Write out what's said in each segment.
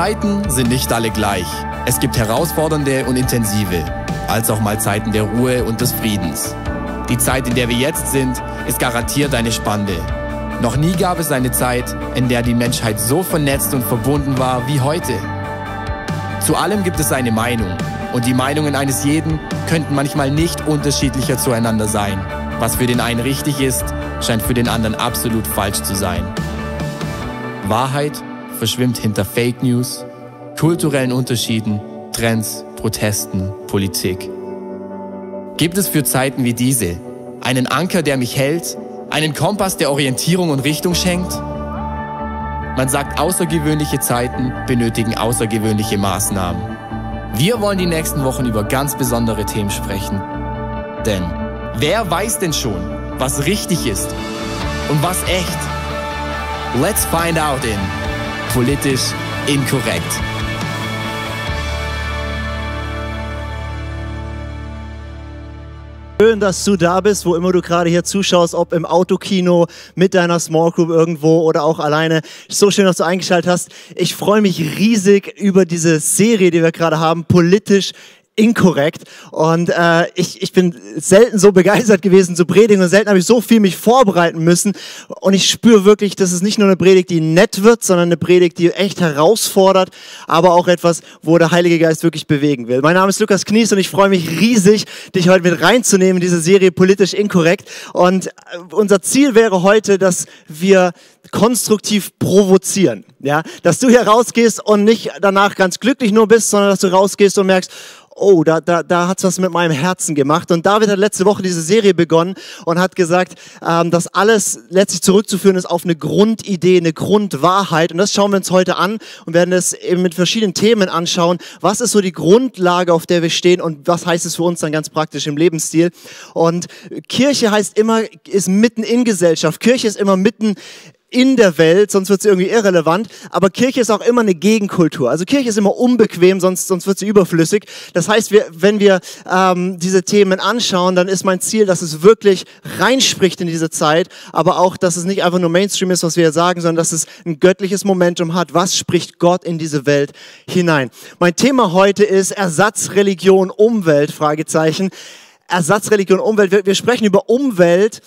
Zeiten sind nicht alle gleich. Es gibt herausfordernde und intensive, als auch mal Zeiten der Ruhe und des Friedens. Die Zeit, in der wir jetzt sind, ist garantiert eine spannende. Noch nie gab es eine Zeit, in der die Menschheit so vernetzt und verbunden war wie heute. Zu allem gibt es eine Meinung und die Meinungen eines jeden könnten manchmal nicht unterschiedlicher zueinander sein. Was für den einen richtig ist, scheint für den anderen absolut falsch zu sein. Wahrheit verschwimmt hinter Fake News, kulturellen Unterschieden, Trends, Protesten, Politik. Gibt es für Zeiten wie diese einen Anker, der mich hält, einen Kompass, der Orientierung und Richtung schenkt? Man sagt, außergewöhnliche Zeiten benötigen außergewöhnliche Maßnahmen. Wir wollen die nächsten Wochen über ganz besondere Themen sprechen. Denn wer weiß denn schon, was richtig ist und was echt? Let's find out in Politisch Inkorrekt. Schön, dass du da bist, wo immer du gerade hier zuschaust, ob im Autokino, mit deiner Small Group irgendwo oder auch alleine. So schön, dass du eingeschaltet hast. Ich freue mich riesig über diese Serie, die wir gerade haben, politisch inkorrekt. Und äh, ich, ich bin selten so begeistert gewesen zu predigen und selten habe ich so viel mich vorbereiten müssen. Und ich spüre wirklich, dass es nicht nur eine Predigt, die nett wird, sondern eine Predigt, die echt herausfordert, aber auch etwas, wo der Heilige Geist wirklich bewegen will. Mein Name ist Lukas Knies und ich freue mich riesig, dich heute mit reinzunehmen in diese Serie politisch inkorrekt. Und äh, unser Ziel wäre heute, dass wir konstruktiv provozieren. Ja, dass du hier rausgehst und nicht danach ganz glücklich nur bist, sondern dass du rausgehst und merkst, oh, da, da, da hat's was mit meinem Herzen gemacht. Und David hat letzte Woche diese Serie begonnen und hat gesagt, ähm, dass alles letztlich zurückzuführen ist auf eine Grundidee, eine Grundwahrheit. Und das schauen wir uns heute an und werden es eben mit verschiedenen Themen anschauen. Was ist so die Grundlage, auf der wir stehen und was heißt es für uns dann ganz praktisch im Lebensstil? Und Kirche heißt immer, ist mitten in Gesellschaft. Kirche ist immer mitten in der Welt, sonst wird sie irgendwie irrelevant. Aber Kirche ist auch immer eine Gegenkultur. Also Kirche ist immer unbequem, sonst, sonst wird sie überflüssig. Das heißt, wir, wenn wir ähm, diese Themen anschauen, dann ist mein Ziel, dass es wirklich reinspricht in diese Zeit, aber auch, dass es nicht einfach nur Mainstream ist, was wir sagen, sondern dass es ein göttliches Momentum hat. Was spricht Gott in diese Welt hinein? Mein Thema heute ist Ersatzreligion, Umwelt, Fragezeichen. Ersatzreligion, Umwelt. Wir, wir sprechen über Umwelt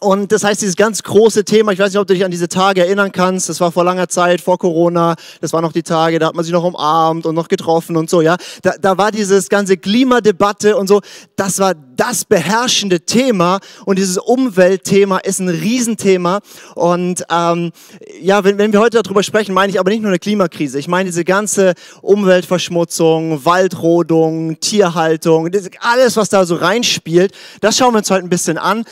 und das heißt, dieses ganz große Thema, ich weiß nicht, ob du dich an diese Tage erinnern kannst, das war vor langer Zeit, vor Corona, das waren noch die Tage, da hat man sich noch umarmt und noch getroffen und so, ja. Da, da war dieses ganze Klimadebatte und so, das war das beherrschende Thema und dieses Umweltthema ist ein Riesenthema. Und ähm, ja, wenn, wenn wir heute darüber sprechen, meine ich aber nicht nur eine Klimakrise, ich meine diese ganze Umweltverschmutzung, Waldrodung, Tierhaltung, alles, was da so reinspielt, das schauen wir uns heute ein bisschen an.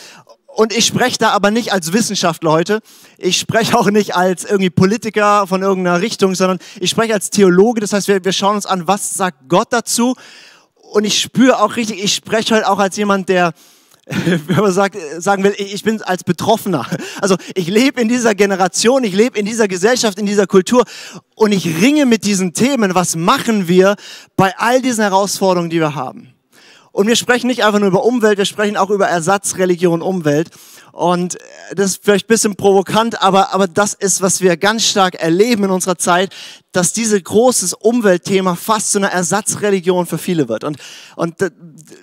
Und ich spreche da aber nicht als Wissenschaftler heute. Ich spreche auch nicht als irgendwie Politiker von irgendeiner Richtung, sondern ich spreche als Theologe. Das heißt, wir, wir schauen uns an, was sagt Gott dazu. Und ich spüre auch richtig, ich spreche halt auch als jemand, der, wenn man sagt, sagen will, ich bin als Betroffener. Also ich lebe in dieser Generation, ich lebe in dieser Gesellschaft, in dieser Kultur und ich ringe mit diesen Themen. Was machen wir bei all diesen Herausforderungen, die wir haben? Und wir sprechen nicht einfach nur über Umwelt, wir sprechen auch über Ersatzreligion Umwelt. Und das ist vielleicht ein bisschen provokant, aber, aber das ist, was wir ganz stark erleben in unserer Zeit, dass dieses großes Umweltthema fast zu einer Ersatzreligion für viele wird. Und, und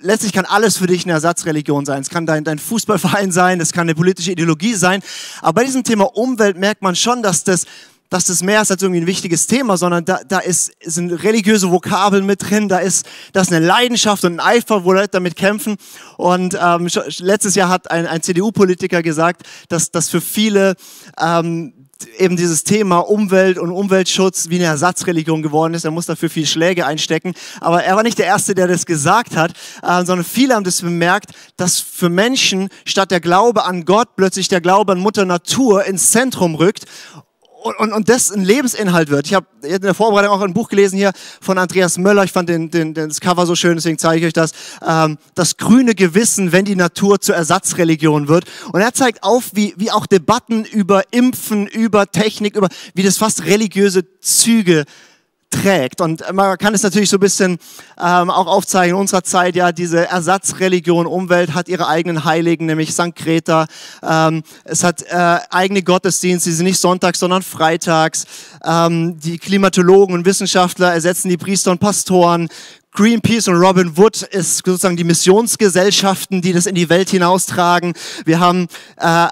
letztlich kann alles für dich eine Ersatzreligion sein. Es kann dein, dein Fußballverein sein, es kann eine politische Ideologie sein. Aber bei diesem Thema Umwelt merkt man schon, dass das dass das mehr ist als irgendwie ein wichtiges Thema, sondern da, da ist, sind religiöse Vokabeln mit drin, da ist, da ist eine Leidenschaft und ein Eifer, wo Leute damit kämpfen. Und ähm, letztes Jahr hat ein, ein CDU-Politiker gesagt, dass, dass für viele ähm, eben dieses Thema Umwelt und Umweltschutz wie eine Ersatzreligion geworden ist. Er muss dafür viel Schläge einstecken. Aber er war nicht der Erste, der das gesagt hat, äh, sondern viele haben das bemerkt, dass für Menschen statt der Glaube an Gott plötzlich der Glaube an Mutter Natur ins Zentrum rückt und, und, und das ein Lebensinhalt wird. Ich habe in der Vorbereitung auch ein Buch gelesen hier von Andreas Möller. Ich fand den, den, den das Cover so schön, deswegen zeige ich euch das. Ähm, das grüne Gewissen, wenn die Natur zur Ersatzreligion wird. Und er zeigt auf, wie, wie auch Debatten über Impfen, über Technik, über wie das fast religiöse Züge trägt. Und man kann es natürlich so ein bisschen ähm, auch aufzeigen in unserer Zeit, ja, diese Ersatzreligion Umwelt hat ihre eigenen Heiligen, nämlich St. Greta. Ähm, es hat äh, eigene Gottesdienste, die sind nicht sonntags, sondern freitags. Ähm, die Klimatologen und Wissenschaftler ersetzen die Priester und Pastoren. Greenpeace und Robin Wood ist sozusagen die Missionsgesellschaften, die das in die Welt hinaustragen. Wir haben äh,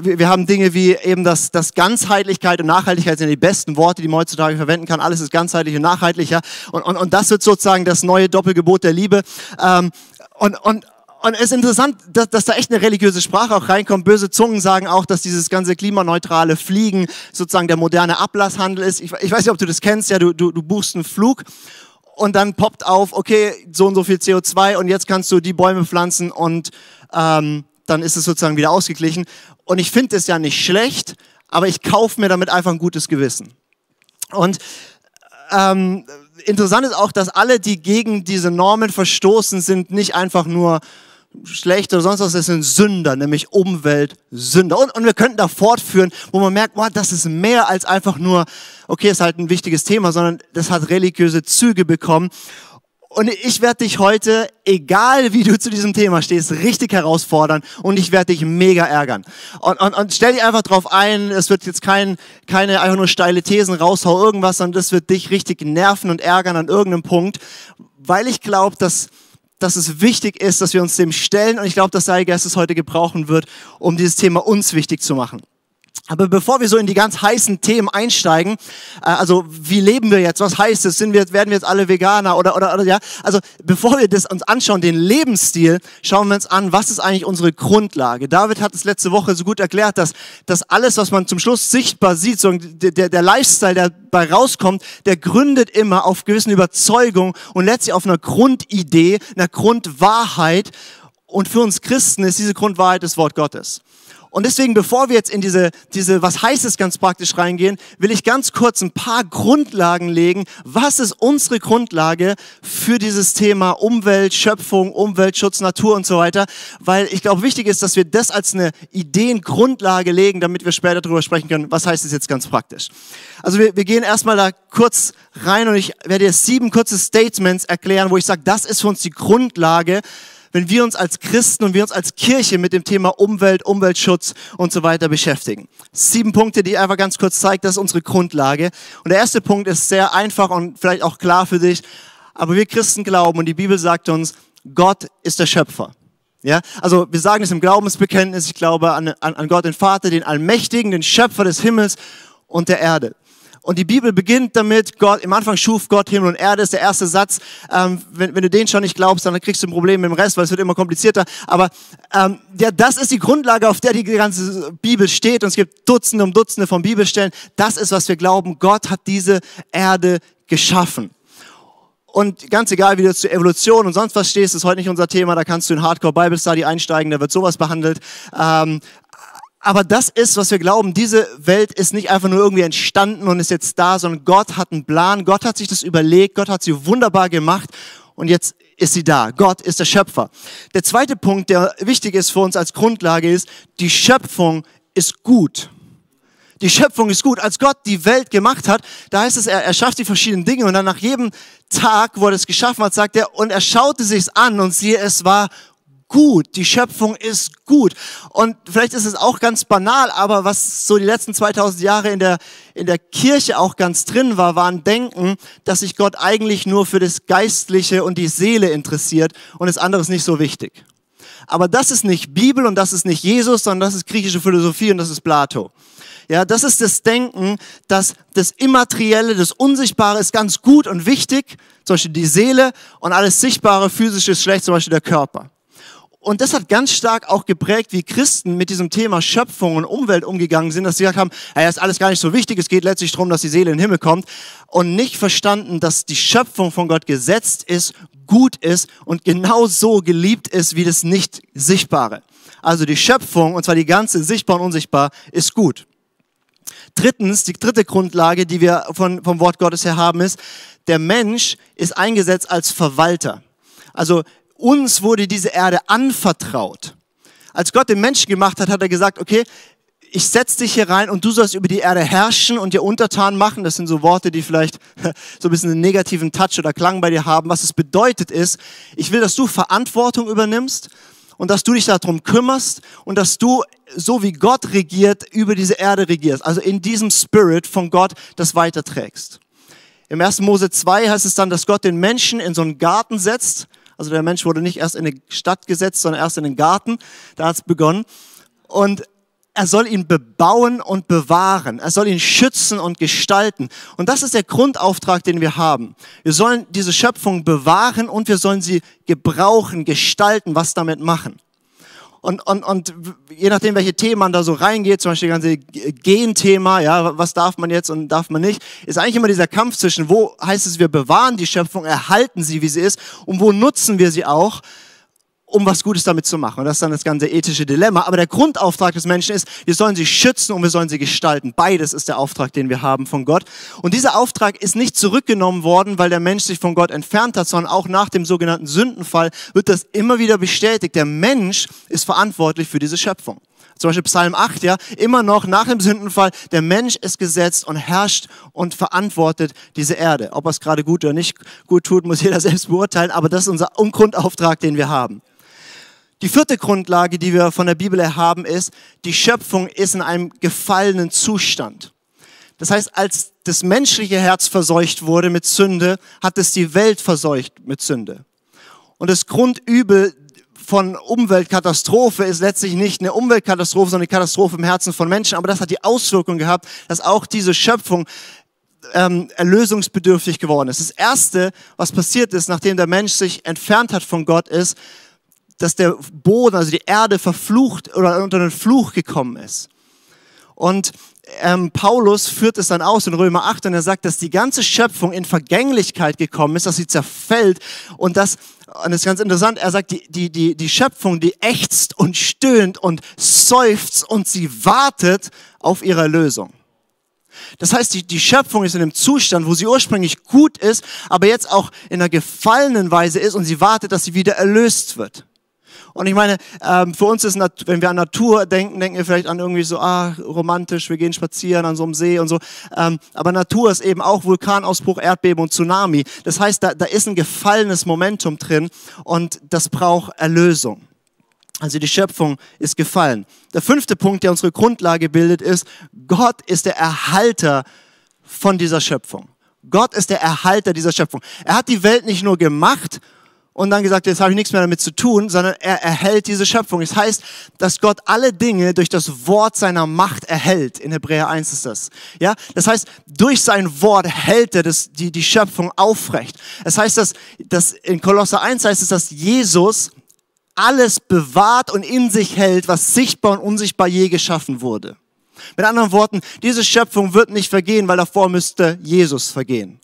wir, wir haben Dinge wie eben das, das Ganzheitlichkeit und Nachhaltigkeit sind die besten Worte, die man heutzutage verwenden kann. Alles ist ganzheitlich und nachhaltiger. Und, und, und das wird sozusagen das neue Doppelgebot der Liebe. Ähm, und, und, und es ist interessant, dass, dass da echt eine religiöse Sprache auch reinkommt. Böse Zungen sagen auch, dass dieses ganze klimaneutrale Fliegen sozusagen der moderne Ablasshandel ist. Ich, ich weiß nicht, ob du das kennst. Ja, du, du, du buchst einen Flug und dann poppt auf, okay, so und so viel CO2 und jetzt kannst du die Bäume pflanzen und ähm, dann ist es sozusagen wieder ausgeglichen. Und ich finde es ja nicht schlecht, aber ich kaufe mir damit einfach ein gutes Gewissen. Und ähm, interessant ist auch, dass alle, die gegen diese Normen verstoßen, sind nicht einfach nur schlecht oder sonst was, das sind Sünder, nämlich Umweltsünder. Und, und wir könnten da fortführen, wo man merkt, wow, das ist mehr als einfach nur, okay, ist halt ein wichtiges Thema, sondern das hat religiöse Züge bekommen. Und ich werde dich heute, egal wie du zu diesem Thema stehst, richtig herausfordern und ich werde dich mega ärgern. Und, und, und stell dich einfach drauf ein, es wird jetzt kein, keine einfach nur steile Thesen raushau irgendwas, sondern das wird dich richtig nerven und ärgern an irgendeinem Punkt, weil ich glaube, dass, dass es wichtig ist, dass wir uns dem stellen und ich glaube, dass der Heilige Geist es heute gebrauchen wird, um dieses Thema uns wichtig zu machen. Aber bevor wir so in die ganz heißen Themen einsteigen, äh, also wie leben wir jetzt? Was heißt es? Sind wir, werden wir jetzt alle Veganer oder, oder, oder ja? Also bevor wir das uns anschauen, den Lebensstil, schauen wir uns an, was ist eigentlich unsere Grundlage? David hat es letzte Woche so gut erklärt, dass, dass alles, was man zum Schluss sichtbar sieht, so der, der Lifestyle, der dabei rauskommt, der gründet immer auf gewissen Überzeugungen und letztlich auf einer Grundidee, einer Grundwahrheit. Und für uns Christen ist diese Grundwahrheit das Wort Gottes. Und deswegen, bevor wir jetzt in diese, diese, was heißt es ganz praktisch reingehen, will ich ganz kurz ein paar Grundlagen legen. Was ist unsere Grundlage für dieses Thema Umwelt, Schöpfung, Umweltschutz, Natur und so weiter? Weil ich glaube, wichtig ist, dass wir das als eine Ideengrundlage legen, damit wir später darüber sprechen können, was heißt es jetzt ganz praktisch. Also wir, wir gehen erstmal da kurz rein und ich werde dir sieben kurze Statements erklären, wo ich sage, das ist für uns die Grundlage, wenn wir uns als Christen und wir uns als Kirche mit dem Thema Umwelt, Umweltschutz und so weiter beschäftigen. Sieben Punkte, die einfach ganz kurz zeigt, das ist unsere Grundlage. Und der erste Punkt ist sehr einfach und vielleicht auch klar für dich. Aber wir Christen glauben und die Bibel sagt uns, Gott ist der Schöpfer. Ja, also wir sagen es im Glaubensbekenntnis, ich glaube an, an, an Gott den Vater, den Allmächtigen, den Schöpfer des Himmels und der Erde. Und die Bibel beginnt damit, Gott, im Anfang schuf Gott Himmel und Erde, ist der erste Satz. Ähm, wenn, wenn, du den schon nicht glaubst, dann kriegst du ein Problem mit dem Rest, weil es wird immer komplizierter. Aber ähm, ja, das ist die Grundlage, auf der die ganze Bibel steht. Und es gibt Dutzende um Dutzende von Bibelstellen. Das ist, was wir glauben. Gott hat diese Erde geschaffen. Und ganz egal, wie du zur Evolution und sonst was stehst, ist heute nicht unser Thema. Da kannst du in Hardcore Bible Study einsteigen, da wird sowas behandelt. Ähm, aber das ist, was wir glauben. Diese Welt ist nicht einfach nur irgendwie entstanden und ist jetzt da, sondern Gott hat einen Plan. Gott hat sich das überlegt. Gott hat sie wunderbar gemacht. Und jetzt ist sie da. Gott ist der Schöpfer. Der zweite Punkt, der wichtig ist für uns als Grundlage, ist, die Schöpfung ist gut. Die Schöpfung ist gut. Als Gott die Welt gemacht hat, da heißt es, er, er schafft die verschiedenen Dinge und dann nach jedem Tag, wo er es geschaffen hat, sagt er, und er schaute sich's an und siehe, es war gut. Die Schöpfung ist gut. Und vielleicht ist es auch ganz banal, aber was so die letzten 2000 Jahre in der, in der Kirche auch ganz drin war, war ein Denken, dass sich Gott eigentlich nur für das Geistliche und die Seele interessiert und das andere ist nicht so wichtig. Aber das ist nicht Bibel und das ist nicht Jesus, sondern das ist griechische Philosophie und das ist Plato. Ja, das ist das Denken, dass das Immaterielle, das Unsichtbare ist ganz gut und wichtig, zum Beispiel die Seele und alles Sichtbare, physische ist schlecht, zum Beispiel der Körper. Und das hat ganz stark auch geprägt, wie Christen mit diesem Thema Schöpfung und Umwelt umgegangen sind, dass sie gesagt haben, ja, ist alles gar nicht so wichtig, es geht letztlich darum, dass die Seele in den Himmel kommt und nicht verstanden, dass die Schöpfung von Gott gesetzt ist, gut ist und genau so geliebt ist wie das nicht Sichtbare. Also die Schöpfung, und zwar die ganze sichtbar und unsichtbar, ist gut. Drittens, die dritte Grundlage, die wir von, vom Wort Gottes her haben, ist, der Mensch ist eingesetzt als Verwalter. Also uns wurde diese Erde anvertraut. Als Gott den Menschen gemacht hat, hat er gesagt, okay, ich setze dich hier rein und du sollst über die Erde herrschen und dir untertan machen. Das sind so Worte, die vielleicht so ein bisschen einen negativen Touch oder Klang bei dir haben. Was es bedeutet ist, ich will, dass du Verantwortung übernimmst und dass du dich darum kümmerst und dass du, so wie Gott regiert, über diese Erde regierst. Also in diesem Spirit von Gott das weiterträgst. Im 1. Mose 2 heißt es dann, dass Gott den Menschen in so einen Garten setzt. Also der Mensch wurde nicht erst in eine Stadt gesetzt, sondern erst in den Garten. Da hat es begonnen. Und er soll ihn bebauen und bewahren. Er soll ihn schützen und gestalten. Und das ist der Grundauftrag, den wir haben. Wir sollen diese Schöpfung bewahren und wir sollen sie gebrauchen, gestalten, was damit machen. Und, und, und je nachdem, welche Themen man da so reingeht, zum Beispiel das ganze Genthema, ja, was darf man jetzt und darf man nicht, ist eigentlich immer dieser Kampf zwischen, wo heißt es, wir bewahren die Schöpfung, erhalten sie, wie sie ist, und wo nutzen wir sie auch um was Gutes damit zu machen. Und das ist dann das ganze ethische Dilemma. Aber der Grundauftrag des Menschen ist, wir sollen sie schützen und wir sollen sie gestalten. Beides ist der Auftrag, den wir haben von Gott. Und dieser Auftrag ist nicht zurückgenommen worden, weil der Mensch sich von Gott entfernt hat, sondern auch nach dem sogenannten Sündenfall wird das immer wieder bestätigt. Der Mensch ist verantwortlich für diese Schöpfung. Zum Beispiel Psalm 8, ja, immer noch nach dem Sündenfall, der Mensch ist gesetzt und herrscht und verantwortet diese Erde. Ob er es gerade gut oder nicht gut tut, muss jeder selbst beurteilen, aber das ist unser Grundauftrag, den wir haben. Die vierte Grundlage, die wir von der Bibel erhaben, ist, die Schöpfung ist in einem gefallenen Zustand. Das heißt, als das menschliche Herz verseucht wurde mit Sünde, hat es die Welt verseucht mit Sünde. Und das Grundübel von Umweltkatastrophe ist letztlich nicht eine Umweltkatastrophe, sondern eine Katastrophe im Herzen von Menschen. Aber das hat die Auswirkung gehabt, dass auch diese Schöpfung ähm, erlösungsbedürftig geworden ist. Das Erste, was passiert ist, nachdem der Mensch sich entfernt hat von Gott, ist, dass der Boden, also die Erde verflucht oder unter den Fluch gekommen ist. Und ähm, Paulus führt es dann aus in Römer 8 und er sagt, dass die ganze Schöpfung in Vergänglichkeit gekommen ist, dass sie zerfällt und das, und das ist ganz interessant, er sagt, die, die, die, die Schöpfung, die ächzt und stöhnt und seufzt und sie wartet auf ihre Erlösung. Das heißt, die, die Schöpfung ist in einem Zustand, wo sie ursprünglich gut ist, aber jetzt auch in einer gefallenen Weise ist und sie wartet, dass sie wieder erlöst wird. Und ich meine, ähm, für uns ist, wenn wir an Natur denken, denken wir vielleicht an irgendwie so, ah, romantisch, wir gehen spazieren an so einem See und so. Ähm, aber Natur ist eben auch Vulkanausbruch, Erdbeben und Tsunami. Das heißt, da, da ist ein gefallenes Momentum drin und das braucht Erlösung. Also die Schöpfung ist gefallen. Der fünfte Punkt, der unsere Grundlage bildet, ist, Gott ist der Erhalter von dieser Schöpfung. Gott ist der Erhalter dieser Schöpfung. Er hat die Welt nicht nur gemacht und dann gesagt, jetzt habe ich nichts mehr damit zu tun, sondern er erhält diese Schöpfung. Das heißt, dass Gott alle Dinge durch das Wort seiner Macht erhält. In Hebräer 1 ist das. Ja, das heißt, durch sein Wort hält er das, die, die Schöpfung aufrecht. Das heißt, dass, dass in Kolosser 1 heißt es, dass Jesus alles bewahrt und in sich hält, was sichtbar und unsichtbar je geschaffen wurde. Mit anderen Worten, diese Schöpfung wird nicht vergehen, weil davor müsste Jesus vergehen.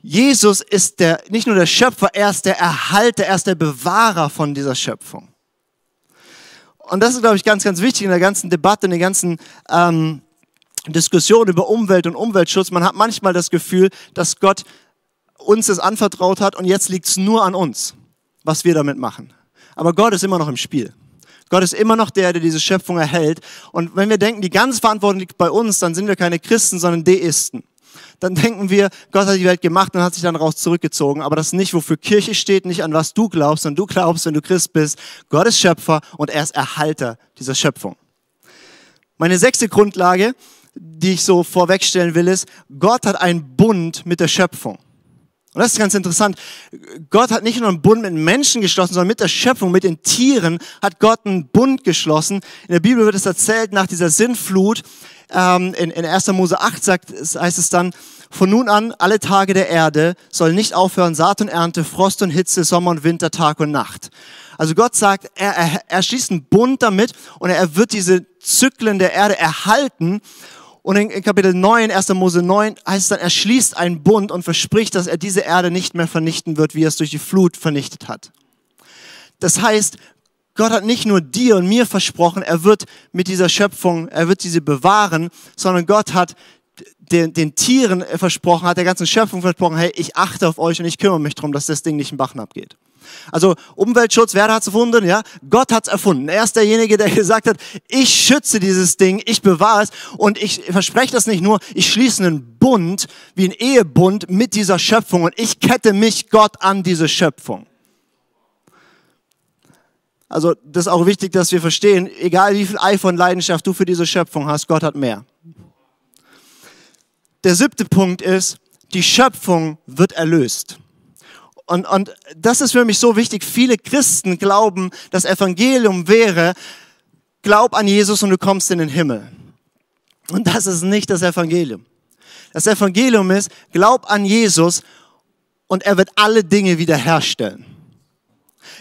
Jesus ist der, nicht nur der Schöpfer, er ist der Erhalter, er ist der Bewahrer von dieser Schöpfung. Und das ist, glaube ich, ganz, ganz wichtig in der ganzen Debatte, in der ganzen ähm, Diskussion über Umwelt und Umweltschutz. Man hat manchmal das Gefühl, dass Gott uns das anvertraut hat und jetzt liegt es nur an uns, was wir damit machen. Aber Gott ist immer noch im Spiel. Gott ist immer noch der, der diese Schöpfung erhält. Und wenn wir denken, die ganze Verantwortung liegt bei uns, dann sind wir keine Christen, sondern Deisten dann denken wir, Gott hat die Welt gemacht und hat sich dann raus zurückgezogen. Aber das ist nicht, wofür Kirche steht, nicht an was du glaubst, sondern du glaubst, wenn du Christ bist, Gott ist Schöpfer und er ist Erhalter dieser Schöpfung. Meine sechste Grundlage, die ich so vorwegstellen will, ist, Gott hat einen Bund mit der Schöpfung. Und das ist ganz interessant. Gott hat nicht nur einen Bund mit Menschen geschlossen, sondern mit der Schöpfung, mit den Tieren hat Gott einen Bund geschlossen. In der Bibel wird es erzählt, nach dieser Sinnflut, ähm, in, in 1. Mose 8 sagt, heißt es dann, von nun an, alle Tage der Erde sollen nicht aufhören, Saat und Ernte, Frost und Hitze, Sommer und Winter, Tag und Nacht. Also Gott sagt, er, er, er schließt einen Bund damit und er wird diese Zyklen der Erde erhalten. Und in, in Kapitel 9, 1. Mose 9, heißt es dann, er schließt einen Bund und verspricht, dass er diese Erde nicht mehr vernichten wird, wie er es durch die Flut vernichtet hat. Das heißt, Gott hat nicht nur dir und mir versprochen, er wird mit dieser Schöpfung, er wird diese bewahren, sondern Gott hat den, den Tieren versprochen, hat der ganzen Schöpfung versprochen, hey, ich achte auf euch und ich kümmere mich darum, dass das Ding nicht in Bach abgeht. Also Umweltschutz, wer hat es erfunden? Ja, Gott hat es erfunden. Er ist derjenige, der gesagt hat, ich schütze dieses Ding, ich bewahre es und ich verspreche das nicht nur, ich schließe einen Bund, wie ein Ehebund mit dieser Schöpfung und ich kette mich Gott an diese Schöpfung. Also das ist auch wichtig, dass wir verstehen, egal wie viel Eifer und Leidenschaft du für diese Schöpfung hast, Gott hat mehr. Der siebte Punkt ist, die Schöpfung wird erlöst. Und, und das ist für mich so wichtig. Viele Christen glauben, das Evangelium wäre, glaub an Jesus und du kommst in den Himmel. Und das ist nicht das Evangelium. Das Evangelium ist, glaub an Jesus und er wird alle Dinge wiederherstellen.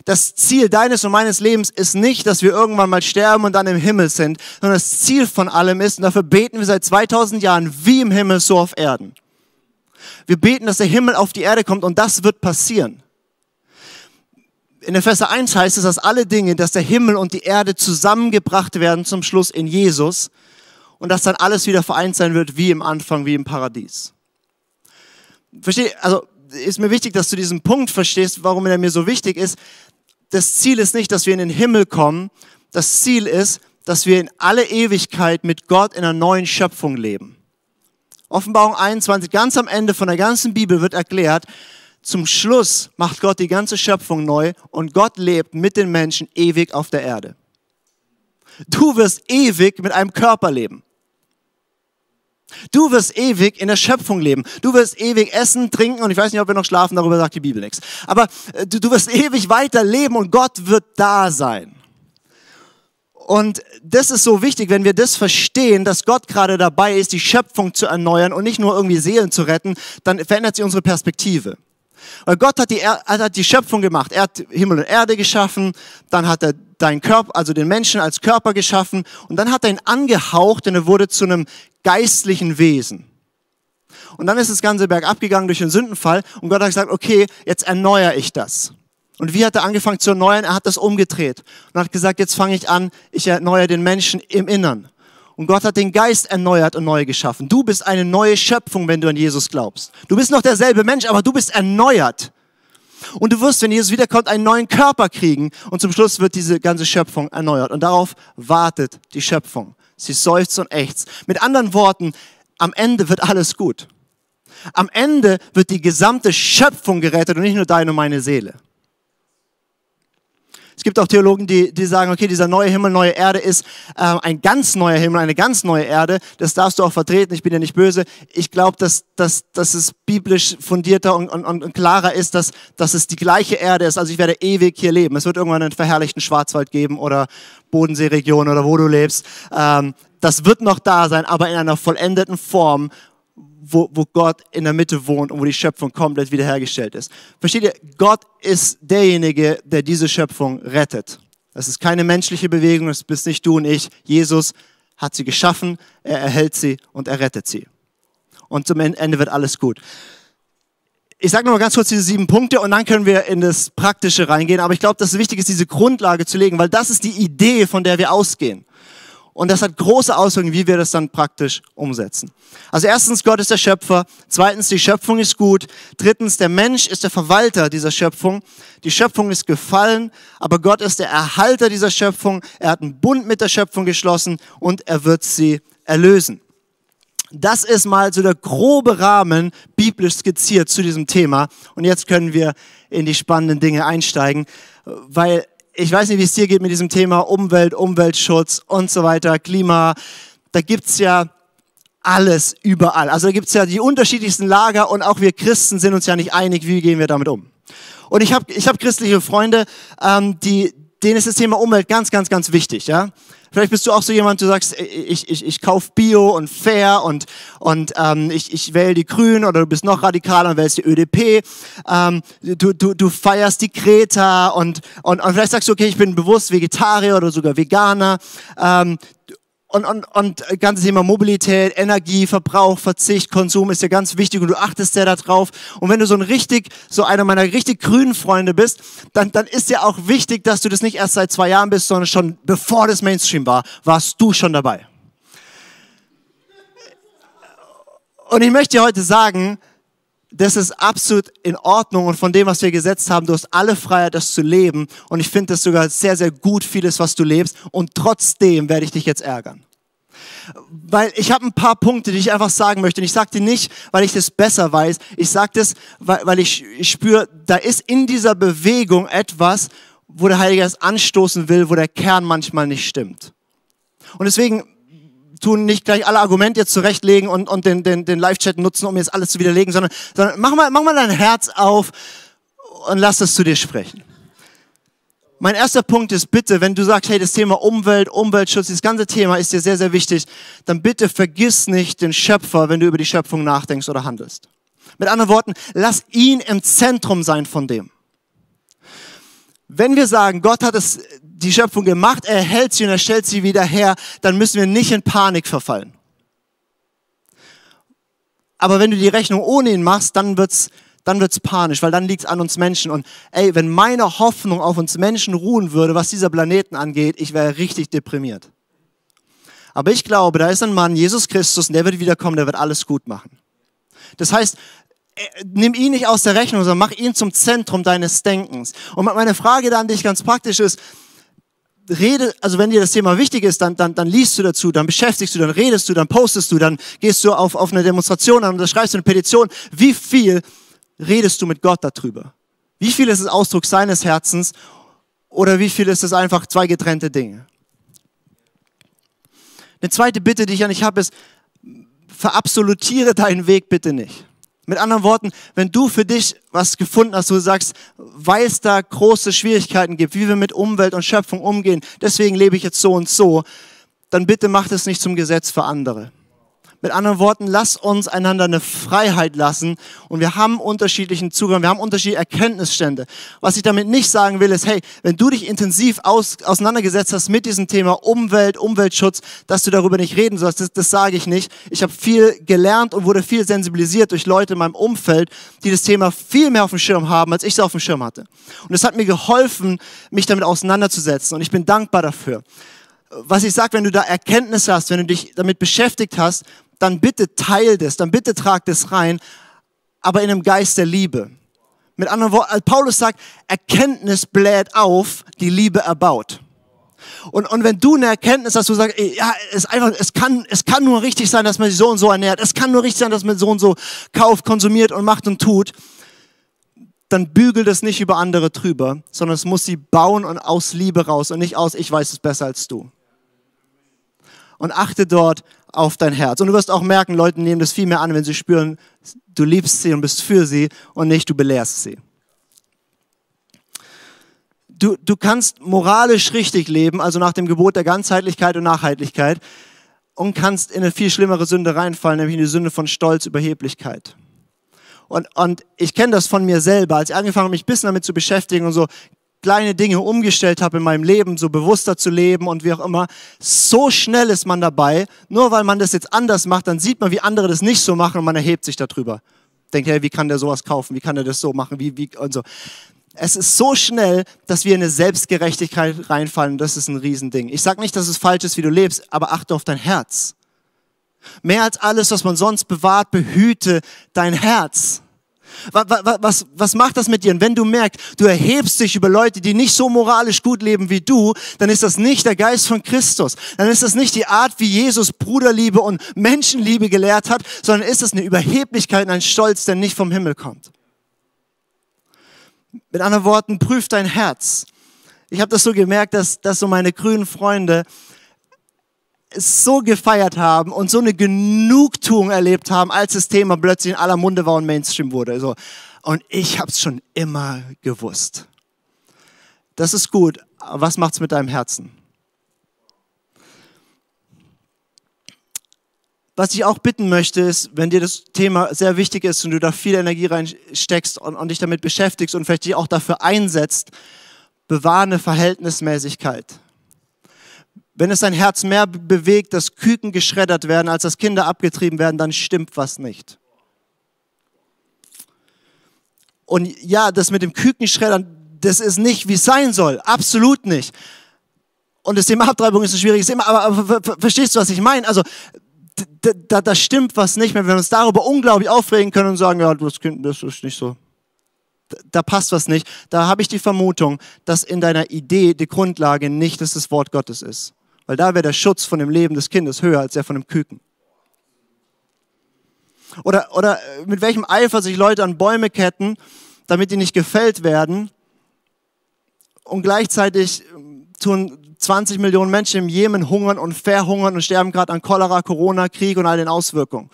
Das Ziel deines und meines Lebens ist nicht, dass wir irgendwann mal sterben und dann im Himmel sind, sondern das Ziel von allem ist, und dafür beten wir seit 2000 Jahren, wie im Himmel, so auf Erden. Wir beten, dass der Himmel auf die Erde kommt und das wird passieren. In Epheser 1 heißt es, dass alle Dinge, dass der Himmel und die Erde zusammengebracht werden zum Schluss in Jesus und dass dann alles wieder vereint sein wird wie im Anfang, wie im Paradies. Verstehe, also ist mir wichtig, dass du diesen Punkt verstehst, warum er mir so wichtig ist. Das Ziel ist nicht, dass wir in den Himmel kommen. Das Ziel ist, dass wir in alle Ewigkeit mit Gott in einer neuen Schöpfung leben. Offenbarung 21, ganz am Ende von der ganzen Bibel wird erklärt, zum Schluss macht Gott die ganze Schöpfung neu und Gott lebt mit den Menschen ewig auf der Erde. Du wirst ewig mit einem Körper leben. Du wirst ewig in der Schöpfung leben. Du wirst ewig essen, trinken und ich weiß nicht, ob wir noch schlafen, darüber sagt die Bibel nichts. Aber äh, du, du wirst ewig weiter leben und Gott wird da sein. Und das ist so wichtig, wenn wir das verstehen, dass Gott gerade dabei ist, die Schöpfung zu erneuern und nicht nur irgendwie Seelen zu retten, dann verändert sich unsere Perspektive. Weil Gott hat die, er hat die Schöpfung gemacht. Er hat Himmel und Erde geschaffen, dann hat er deinen Körper, also den Menschen als Körper geschaffen und dann hat er ihn angehaucht und er wurde zu einem geistlichen Wesen. Und dann ist das ganze Berg abgegangen durch den Sündenfall und Gott hat gesagt, okay, jetzt erneuere ich das. Und wie hat er angefangen zu erneuern? Er hat das umgedreht und hat gesagt, jetzt fange ich an, ich erneuere den Menschen im Innern. Und Gott hat den Geist erneuert und neu geschaffen. Du bist eine neue Schöpfung, wenn du an Jesus glaubst. Du bist noch derselbe Mensch, aber du bist erneuert. Und du wirst, wenn Jesus wiederkommt, einen neuen Körper kriegen. Und zum Schluss wird diese ganze Schöpfung erneuert. Und darauf wartet die Schöpfung. Sie seufzt und ächzt. Mit anderen Worten, am Ende wird alles gut. Am Ende wird die gesamte Schöpfung gerettet und nicht nur deine und meine Seele. Es gibt auch Theologen, die, die sagen, okay, dieser neue Himmel, neue Erde ist äh, ein ganz neuer Himmel, eine ganz neue Erde. Das darfst du auch vertreten. Ich bin ja nicht böse. Ich glaube, dass, dass, dass es biblisch fundierter und, und, und klarer ist, dass, dass es die gleiche Erde ist. Also ich werde ewig hier leben. Es wird irgendwann einen verherrlichten Schwarzwald geben oder Bodenseeregion oder wo du lebst. Ähm, das wird noch da sein, aber in einer vollendeten Form, wo, wo Gott in der Mitte wohnt und wo die Schöpfung komplett wiederhergestellt ist. Versteht ihr? Gott ist derjenige, der diese Schöpfung rettet. Das ist keine menschliche Bewegung, das bist nicht du und ich. Jesus hat sie geschaffen, er erhält sie und er rettet sie. Und zum Ende wird alles gut. Ich sage nochmal ganz kurz diese sieben Punkte und dann können wir in das Praktische reingehen. Aber ich glaube, dass es wichtig ist, diese Grundlage zu legen, weil das ist die Idee, von der wir ausgehen. Und das hat große Auswirkungen, wie wir das dann praktisch umsetzen. Also erstens, Gott ist der Schöpfer. Zweitens, die Schöpfung ist gut. Drittens, der Mensch ist der Verwalter dieser Schöpfung. Die Schöpfung ist gefallen, aber Gott ist der Erhalter dieser Schöpfung. Er hat einen Bund mit der Schöpfung geschlossen und er wird sie erlösen. Das ist mal so der grobe Rahmen biblisch skizziert zu diesem Thema. Und jetzt können wir in die spannenden Dinge einsteigen, weil ich weiß nicht, wie es dir geht mit diesem Thema Umwelt, Umweltschutz und so weiter, Klima. Da gibt's ja alles überall. Also da gibt's ja die unterschiedlichsten Lager und auch wir Christen sind uns ja nicht einig, wie gehen wir damit um. Und ich habe ich hab christliche Freunde, ähm, die, denen ist das Thema Umwelt ganz, ganz, ganz wichtig. Ja? Vielleicht bist du auch so jemand, du sagst, ich, ich, ich kauf Bio und fair und, und ähm, ich, ich wähle die Grünen oder du bist noch radikaler und wählst die ÖDP. Ähm, du, du, du feierst die Kreta und, und, und vielleicht sagst du, okay, ich bin bewusst Vegetarier oder sogar Veganer. Ähm, und, und, und ganzes Thema Mobilität, Energie, Verbrauch, Verzicht, Konsum ist ja ganz wichtig und du achtest ja darauf. Und wenn du so ein richtig, so einer meiner richtig grünen Freunde bist, dann, dann ist ja auch wichtig, dass du das nicht erst seit zwei Jahren bist, sondern schon bevor das Mainstream war, warst du schon dabei. Und ich möchte dir heute sagen, das ist absolut in Ordnung und von dem, was wir gesetzt haben, du hast alle Freiheit, das zu leben. Und ich finde das sogar sehr, sehr gut, vieles, was du lebst. Und trotzdem werde ich dich jetzt ärgern. Weil ich habe ein paar Punkte, die ich einfach sagen möchte. Und ich sage die nicht, weil ich das besser weiß. Ich sage das, weil, weil ich, ich spüre, da ist in dieser Bewegung etwas, wo der Heilige Geist anstoßen will, wo der Kern manchmal nicht stimmt. Und deswegen tun nicht gleich alle Argumente jetzt zurechtlegen und, und den, den, den Live-Chat nutzen, um jetzt alles zu widerlegen, sondern, sondern mach, mal, mach mal dein Herz auf und lass es zu dir sprechen. Mein erster Punkt ist bitte, wenn du sagst, hey, das Thema Umwelt, Umweltschutz, das ganze Thema ist dir sehr, sehr wichtig, dann bitte vergiss nicht den Schöpfer, wenn du über die Schöpfung nachdenkst oder handelst. Mit anderen Worten, lass ihn im Zentrum sein von dem. Wenn wir sagen, Gott hat es, die Schöpfung gemacht, er hält sie und er stellt sie wieder her, dann müssen wir nicht in Panik verfallen. Aber wenn du die Rechnung ohne ihn machst, dann wird's dann wird's panisch, weil dann liegt's an uns Menschen. Und ey, wenn meine Hoffnung auf uns Menschen ruhen würde, was dieser Planeten angeht, ich wäre richtig deprimiert. Aber ich glaube, da ist ein Mann, Jesus Christus, und der wird wiederkommen, der wird alles gut machen. Das heißt, äh, nimm ihn nicht aus der Rechnung, sondern mach ihn zum Zentrum deines Denkens. Und meine Frage da an dich ganz praktisch ist, rede, also wenn dir das Thema wichtig ist, dann, dann, dann liest du dazu, dann beschäftigst du, dann redest du, dann postest du, dann gehst du auf, auf eine Demonstration an und schreibst du eine Petition. Wie viel redest du mit Gott darüber? Wie viel ist es Ausdruck seines Herzens oder wie viel ist es einfach zwei getrennte Dinge? Eine zweite Bitte, die ich an dich habe, ist, verabsolutiere deinen Weg bitte nicht. Mit anderen Worten, wenn du für dich was gefunden hast, du sagst, weil es da große Schwierigkeiten gibt, wie wir mit Umwelt und Schöpfung umgehen, deswegen lebe ich jetzt so und so, dann bitte mach das nicht zum Gesetz für andere. Mit anderen Worten, lass uns einander eine Freiheit lassen und wir haben unterschiedlichen Zugang, wir haben unterschiedliche Erkenntnisstände. Was ich damit nicht sagen will, ist, hey, wenn du dich intensiv aus, auseinandergesetzt hast mit diesem Thema Umwelt, Umweltschutz, dass du darüber nicht reden sollst, das, das sage ich nicht. Ich habe viel gelernt und wurde viel sensibilisiert durch Leute in meinem Umfeld, die das Thema viel mehr auf dem Schirm haben, als ich es auf dem Schirm hatte. Und es hat mir geholfen, mich damit auseinanderzusetzen und ich bin dankbar dafür was ich sage, wenn du da Erkenntnis hast, wenn du dich damit beschäftigt hast, dann bitte teil das, dann bitte trag das rein, aber in einem Geist der Liebe. Mit anderen Worten, Paulus sagt, Erkenntnis bläht auf, die Liebe erbaut. Und, und wenn du eine Erkenntnis hast, du sagst, ja, es, einfach, es, kann, es kann nur richtig sein, dass man sich so und so ernährt, es kann nur richtig sein, dass man so und so kauft, konsumiert und macht und tut, dann bügel das nicht über andere drüber, sondern es muss sie bauen und aus Liebe raus und nicht aus, ich weiß es besser als du. Und achte dort auf dein Herz. Und du wirst auch merken, Leute nehmen das viel mehr an, wenn sie spüren, du liebst sie und bist für sie und nicht du belehrst sie. Du, du kannst moralisch richtig leben, also nach dem Gebot der Ganzheitlichkeit und Nachhaltigkeit, und kannst in eine viel schlimmere Sünde reinfallen, nämlich in die Sünde von Stolz, Überheblichkeit. Und, und ich kenne das von mir selber. Als ich angefangen habe, mich ein bisschen damit zu beschäftigen und so, kleine Dinge umgestellt habe in meinem Leben, so bewusster zu leben und wie auch immer, so schnell ist man dabei, nur weil man das jetzt anders macht, dann sieht man, wie andere das nicht so machen und man erhebt sich darüber. Denkt, hey, wie kann der sowas kaufen? Wie kann der das so machen? Wie, wie, und so. Es ist so schnell, dass wir in eine Selbstgerechtigkeit reinfallen. Das ist ein Riesending. Ich sage nicht, dass es falsch ist, wie du lebst, aber achte auf dein Herz. Mehr als alles, was man sonst bewahrt, behüte dein Herz. Was, was, was macht das mit dir? Und wenn du merkst, du erhebst dich über Leute, die nicht so moralisch gut leben wie du, dann ist das nicht der Geist von Christus. Dann ist das nicht die Art, wie Jesus Bruderliebe und Menschenliebe gelehrt hat, sondern ist es eine Überheblichkeit und ein Stolz, der nicht vom Himmel kommt. Mit anderen Worten, prüf dein Herz. Ich habe das so gemerkt, dass, dass so meine grünen Freunde so gefeiert haben und so eine Genugtuung erlebt haben, als das Thema plötzlich in aller Munde war und Mainstream wurde. Also, und ich habe es schon immer gewusst. Das ist gut. Was macht's mit deinem Herzen? Was ich auch bitten möchte, ist, wenn dir das Thema sehr wichtig ist und du da viel Energie reinsteckst und, und dich damit beschäftigst und vielleicht dich auch dafür einsetzt, bewahre eine Verhältnismäßigkeit. Wenn es dein Herz mehr bewegt, dass Küken geschreddert werden, als dass Kinder abgetrieben werden, dann stimmt was nicht. Und ja, das mit dem Kükenschreddern, das ist nicht, wie es sein soll. Absolut nicht. Und das Thema Abtreibung ist ein schwieriges Thema, aber, aber verstehst du, was ich meine? Also, da, da, stimmt was nicht mehr, wenn wir uns darüber unglaublich aufregen können und sagen, ja, das, kind, das ist nicht so. Da passt was nicht. Da habe ich die Vermutung, dass in deiner Idee die Grundlage nicht dass das Wort Gottes ist. Weil da wäre der Schutz von dem Leben des Kindes höher als der von dem Küken. Oder, oder mit welchem Eifer sich Leute an Bäume ketten, damit die nicht gefällt werden. Und gleichzeitig tun 20 Millionen Menschen im Jemen hungern und verhungern und sterben gerade an Cholera, Corona, Krieg und all den Auswirkungen.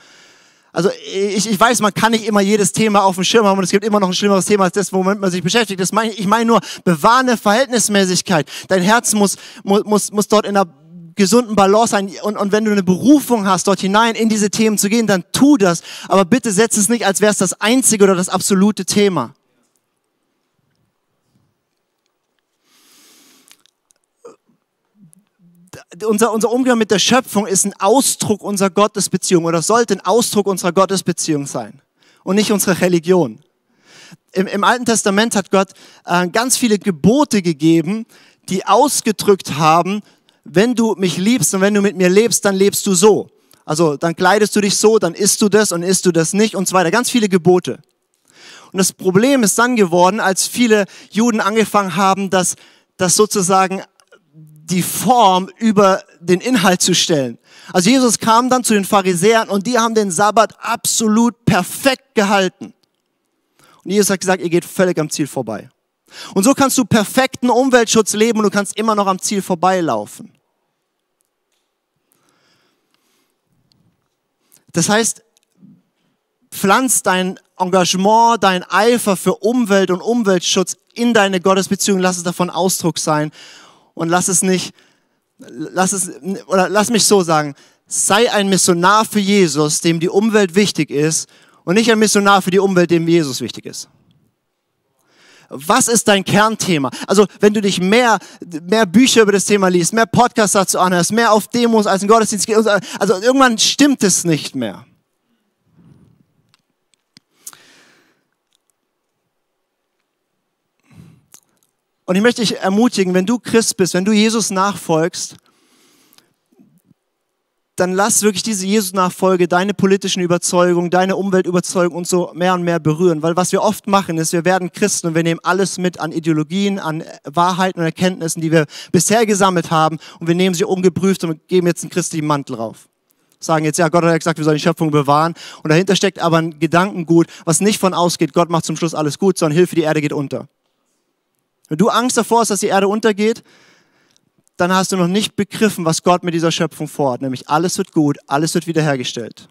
Also ich, ich weiß, man kann nicht immer jedes Thema auf dem Schirm haben und es gibt immer noch ein schlimmeres Thema als das, womit man sich beschäftigt. Das meine, ich meine nur, bewahre eine Verhältnismäßigkeit. Dein Herz muss, muss, muss dort in einer gesunden Balance sein. Und, und wenn du eine Berufung hast, dort hinein in diese Themen zu gehen, dann tu das. Aber bitte setz es nicht, als wäre es das einzige oder das absolute Thema. unser, unser Umgang mit der Schöpfung ist ein Ausdruck unserer Gottesbeziehung oder sollte ein Ausdruck unserer Gottesbeziehung sein und nicht unsere Religion. Im, im Alten Testament hat Gott äh, ganz viele Gebote gegeben, die ausgedrückt haben, wenn du mich liebst und wenn du mit mir lebst, dann lebst du so. Also dann kleidest du dich so, dann isst du das und isst du das nicht und so weiter. Ganz viele Gebote. Und das Problem ist dann geworden, als viele Juden angefangen haben, das, das sozusagen die Form über den Inhalt zu stellen. Also Jesus kam dann zu den Pharisäern und die haben den Sabbat absolut perfekt gehalten. Und Jesus hat gesagt, ihr geht völlig am Ziel vorbei. Und so kannst du perfekten Umweltschutz leben und du kannst immer noch am Ziel vorbeilaufen. Das heißt, pflanz dein Engagement, dein Eifer für Umwelt und Umweltschutz in deine Gottesbeziehung, lass es davon Ausdruck sein und lass es nicht, lass es, oder lass mich so sagen, sei ein Missionar für Jesus, dem die Umwelt wichtig ist und nicht ein Missionar für die Umwelt, dem Jesus wichtig ist. Was ist dein Kernthema? Also, wenn du dich mehr, mehr Bücher über das Thema liest, mehr Podcasts dazu anhörst, mehr auf Demos als in Gottesdienst gehst, also irgendwann stimmt es nicht mehr. Und ich möchte dich ermutigen, wenn du Christ bist, wenn du Jesus nachfolgst, dann lass wirklich diese Jesus-Nachfolge deine politischen Überzeugungen, deine Umweltüberzeugungen und so mehr und mehr berühren. Weil was wir oft machen, ist, wir werden Christen und wir nehmen alles mit an Ideologien, an Wahrheiten und Erkenntnissen, die wir bisher gesammelt haben und wir nehmen sie ungeprüft und geben jetzt einen christlichen Mantel drauf. Sagen jetzt, ja, Gott hat ja gesagt, wir sollen die Schöpfung bewahren. Und dahinter steckt aber ein Gedankengut, was nicht von ausgeht, Gott macht zum Schluss alles gut, sondern Hilfe, die Erde geht unter. Wenn du Angst davor hast, dass die Erde untergeht, dann hast du noch nicht begriffen, was Gott mit dieser Schöpfung vorhat. Nämlich alles wird gut, alles wird wiederhergestellt.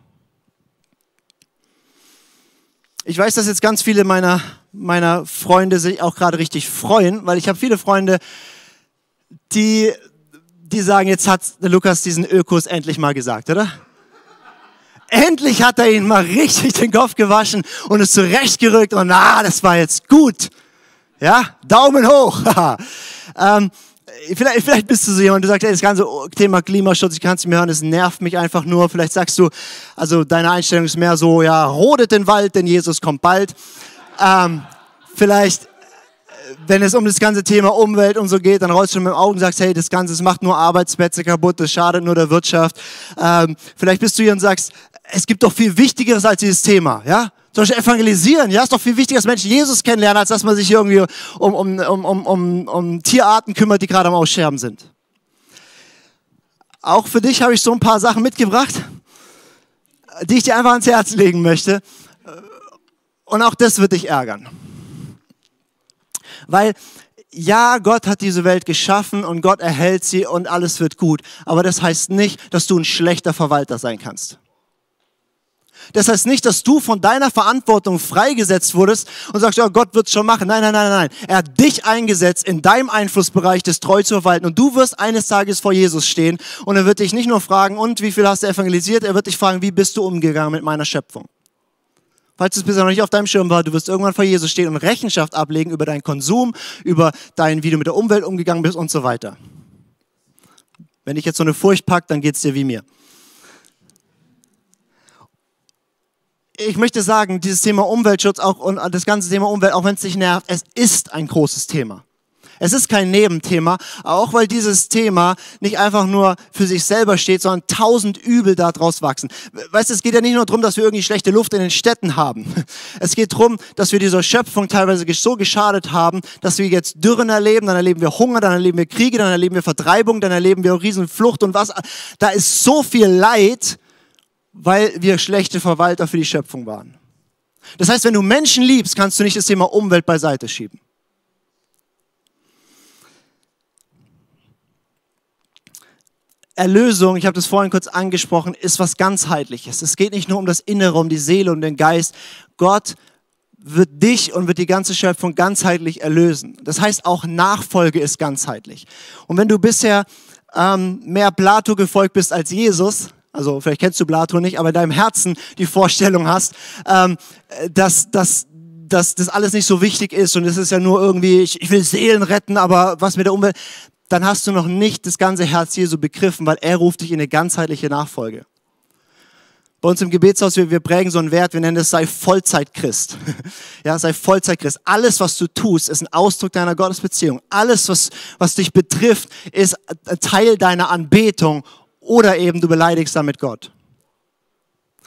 Ich weiß, dass jetzt ganz viele meiner, meiner Freunde sich auch gerade richtig freuen, weil ich habe viele Freunde, die, die sagen, jetzt hat Lukas diesen Ökos endlich mal gesagt, oder? endlich hat er ihn mal richtig den Kopf gewaschen und es zurechtgerückt und ah, das war jetzt gut. Ja, Daumen hoch. ähm, vielleicht, vielleicht bist du so jemand, du sagst, ey, das ganze Thema Klimaschutz, ich kann es nicht mehr hören, es nervt mich einfach nur. Vielleicht sagst du, also deine Einstellung ist mehr so, ja, rodet den Wald, denn Jesus kommt bald. Ähm, vielleicht, wenn es um das ganze Thema Umwelt und so geht, dann rollst du mit dem Augen und sagst, hey, das Ganze das macht nur Arbeitsplätze kaputt, das schadet nur der Wirtschaft. Ähm, vielleicht bist du hier und sagst, es gibt doch viel Wichtigeres als dieses Thema, ja? Zum Beispiel evangelisieren. Ja, ist doch viel wichtiger, dass Menschen Jesus kennenlernen, als dass man sich irgendwie um, um, um, um, um Tierarten kümmert, die gerade am Aussterben sind. Auch für dich habe ich so ein paar Sachen mitgebracht, die ich dir einfach ans Herz legen möchte. Und auch das wird dich ärgern. Weil ja, Gott hat diese Welt geschaffen und Gott erhält sie und alles wird gut. Aber das heißt nicht, dass du ein schlechter Verwalter sein kannst. Das heißt nicht, dass du von deiner Verantwortung freigesetzt wurdest und sagst, ja, Gott wird's schon machen. Nein, nein, nein, nein. Er hat dich eingesetzt, in deinem Einflussbereich das treu zu verwalten. Und du wirst eines Tages vor Jesus stehen und er wird dich nicht nur fragen, und wie viel hast du evangelisiert? Er wird dich fragen, wie bist du umgegangen mit meiner Schöpfung? Falls es bisher noch nicht auf deinem Schirm war, du wirst irgendwann vor Jesus stehen und Rechenschaft ablegen über deinen Konsum, über dein, wie du mit der Umwelt umgegangen bist und so weiter. Wenn dich jetzt so eine Furcht packt, dann geht's dir wie mir. Ich möchte sagen, dieses Thema Umweltschutz auch und das ganze Thema Umwelt, auch wenn es dich nervt, es ist ein großes Thema. Es ist kein Nebenthema, auch weil dieses Thema nicht einfach nur für sich selber steht, sondern tausend Übel daraus wachsen. Weißt du, es geht ja nicht nur darum, dass wir irgendwie schlechte Luft in den Städten haben. Es geht darum, dass wir dieser Schöpfung teilweise so geschadet haben, dass wir jetzt Dürren erleben, dann erleben wir Hunger, dann erleben wir Kriege, dann erleben wir Vertreibung, dann erleben wir Riesenflucht und was. Da ist so viel Leid, weil wir schlechte Verwalter für die Schöpfung waren. Das heißt, wenn du Menschen liebst, kannst du nicht das Thema Umwelt beiseite schieben. Erlösung, ich habe das vorhin kurz angesprochen, ist was ganzheitliches. Es geht nicht nur um das Innere, um die Seele und den Geist. Gott wird dich und wird die ganze Schöpfung ganzheitlich erlösen. Das heißt, auch Nachfolge ist ganzheitlich. Und wenn du bisher ähm, mehr Plato gefolgt bist als Jesus, also vielleicht kennst du Plato nicht, aber in deinem Herzen die Vorstellung hast, ähm, dass, dass, dass das alles nicht so wichtig ist und es ist ja nur irgendwie, ich, ich will Seelen retten, aber was mit der Umwelt, dann hast du noch nicht das ganze Herz Jesu begriffen, weil er ruft dich in eine ganzheitliche Nachfolge. Bei uns im Gebetshaus, wir, wir prägen so einen Wert, wir nennen es sei Vollzeitchrist. Ja, sei Vollzeitchrist. Alles, was du tust, ist ein Ausdruck deiner Gottesbeziehung. Alles, was, was dich betrifft, ist Teil deiner Anbetung oder eben du beleidigst damit Gott.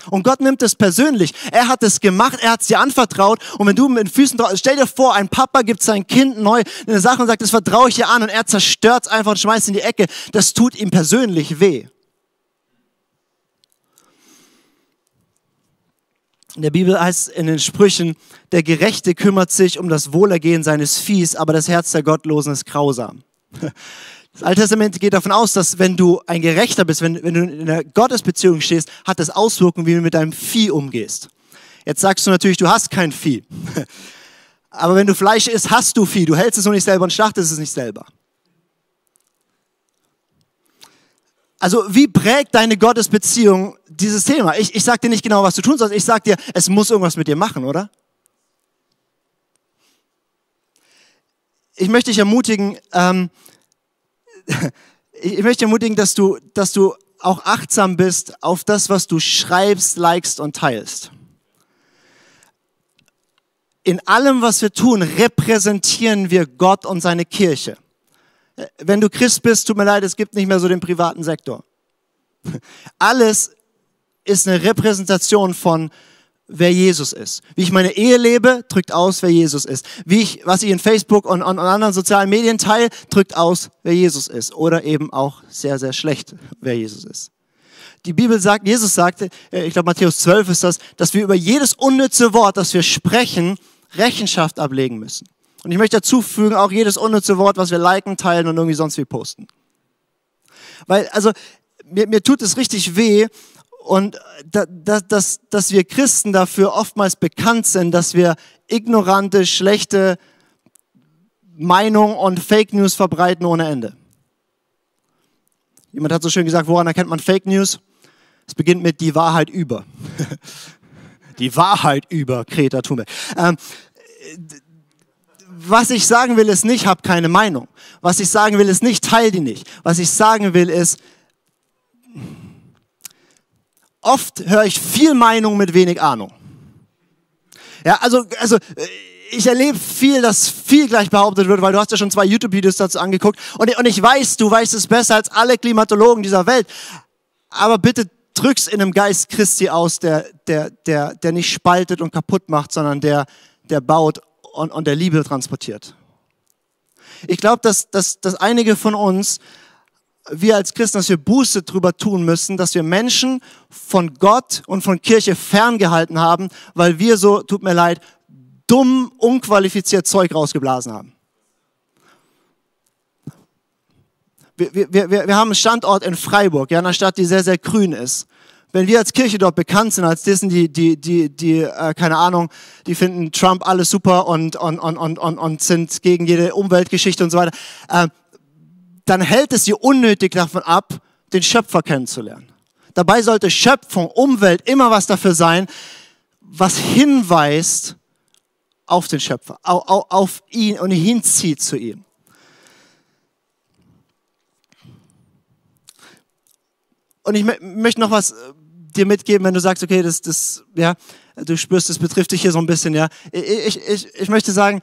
Und Gott nimmt es persönlich. Er hat es gemacht, er hat es dir anvertraut. Und wenn du mit den Füßen drauf, stell dir vor, ein Papa gibt sein Kind neu eine Sache und sagt, das vertraue ich dir an und er zerstört es einfach und schmeißt es in die Ecke. Das tut ihm persönlich weh. In der Bibel heißt es in den Sprüchen, der Gerechte kümmert sich um das Wohlergehen seines Viehs, aber das Herz der Gottlosen ist grausam. Das Alte Testament geht davon aus, dass wenn du ein Gerechter bist, wenn, wenn du in einer Gottesbeziehung stehst, hat das Auswirkungen, wie du mit deinem Vieh umgehst. Jetzt sagst du natürlich, du hast kein Vieh. Aber wenn du Fleisch isst, hast du Vieh. Du hältst es nur nicht selber und schlachtest es nicht selber. Also wie prägt deine Gottesbeziehung dieses Thema? Ich, ich sag dir nicht genau, was du tun sollst. Ich sag dir, es muss irgendwas mit dir machen, oder? Ich möchte dich ermutigen, ähm, ich möchte ermutigen, dass du, dass du auch achtsam bist auf das, was du schreibst, likest und teilst. In allem, was wir tun, repräsentieren wir Gott und seine Kirche. Wenn du Christ bist, tut mir leid, es gibt nicht mehr so den privaten Sektor. Alles ist eine Repräsentation von wer Jesus ist. Wie ich meine Ehe lebe, drückt aus, wer Jesus ist. Wie ich, was ich in Facebook und, und, und anderen sozialen Medien teile, drückt aus, wer Jesus ist. Oder eben auch sehr, sehr schlecht, wer Jesus ist. Die Bibel sagt, Jesus sagte, äh, ich glaube Matthäus 12 ist das, dass wir über jedes unnütze Wort, das wir sprechen, Rechenschaft ablegen müssen. Und ich möchte dazu fügen, auch jedes unnütze Wort, was wir liken, teilen und irgendwie sonst wie posten. Weil, also, mir, mir tut es richtig weh, und dass, dass, dass wir Christen dafür oftmals bekannt sind, dass wir ignorante, schlechte Meinung und Fake News verbreiten ohne Ende. Jemand hat so schön gesagt, woran erkennt man Fake News? Es beginnt mit die Wahrheit über. die Wahrheit über Greta Thunberg. Ähm, was ich sagen will, ist nicht, hab keine Meinung. Was ich sagen will, ist nicht, teil die nicht. Was ich sagen will, ist, oft höre ich viel Meinung mit wenig Ahnung. Ja, also, also ich erlebe viel, dass viel gleich behauptet wird, weil du hast ja schon zwei YouTube-Videos dazu angeguckt und, und ich weiß, du weißt es besser als alle Klimatologen dieser Welt. Aber bitte drück's in einem Geist Christi aus, der, der, der, der nicht spaltet und kaputt macht, sondern der, der baut und, und der Liebe transportiert. Ich glaube, dass, dass, dass einige von uns wir als Christen, dass wir Buße drüber tun müssen, dass wir Menschen von Gott und von Kirche ferngehalten haben, weil wir so, tut mir leid, dumm, unqualifiziert Zeug rausgeblasen haben. Wir, wir, wir, wir haben einen Standort in Freiburg, ja, einer Stadt, die sehr, sehr grün ist. Wenn wir als Kirche dort bekannt sind, als Dissen, die, die, die, die äh, keine Ahnung, die finden Trump alles super und, und, und, und, und, und sind gegen jede Umweltgeschichte und so weiter, äh, dann hält es sie unnötig davon ab, den Schöpfer kennenzulernen. Dabei sollte Schöpfung, Umwelt immer was dafür sein, was hinweist auf den Schöpfer, auf, ihn und hinzieht zu ihm. Und ich möchte noch was äh, dir mitgeben, wenn du sagst, okay, das, das, ja, du spürst, das betrifft dich hier so ein bisschen, ja. Ich, ich, ich möchte sagen,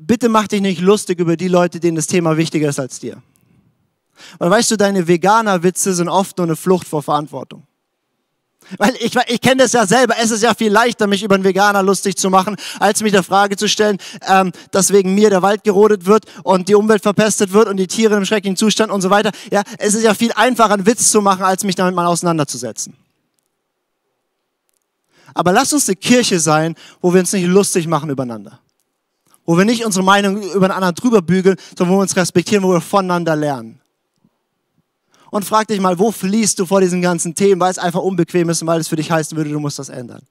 bitte mach dich nicht lustig über die Leute, denen das Thema wichtiger ist als dir. Weil weißt du, deine Veganer-Witze sind oft nur eine Flucht vor Verantwortung. Weil ich, ich kenne das ja selber. Es ist ja viel leichter, mich über einen Veganer lustig zu machen, als mich der Frage zu stellen, ähm, dass wegen mir der Wald gerodet wird und die Umwelt verpestet wird und die Tiere im schrecklichen Zustand und so weiter. Ja, es ist ja viel einfacher, einen Witz zu machen, als mich damit mal auseinanderzusetzen. Aber lass uns eine Kirche sein, wo wir uns nicht lustig machen übereinander. Wo wir nicht unsere Meinung über einen anderen drüber bügeln, sondern wo wir uns respektieren, wo wir voneinander lernen und frag dich mal, wo fließt du vor diesen ganzen Themen, weil es einfach unbequem ist und weil es für dich heißen würde, du musst das ändern.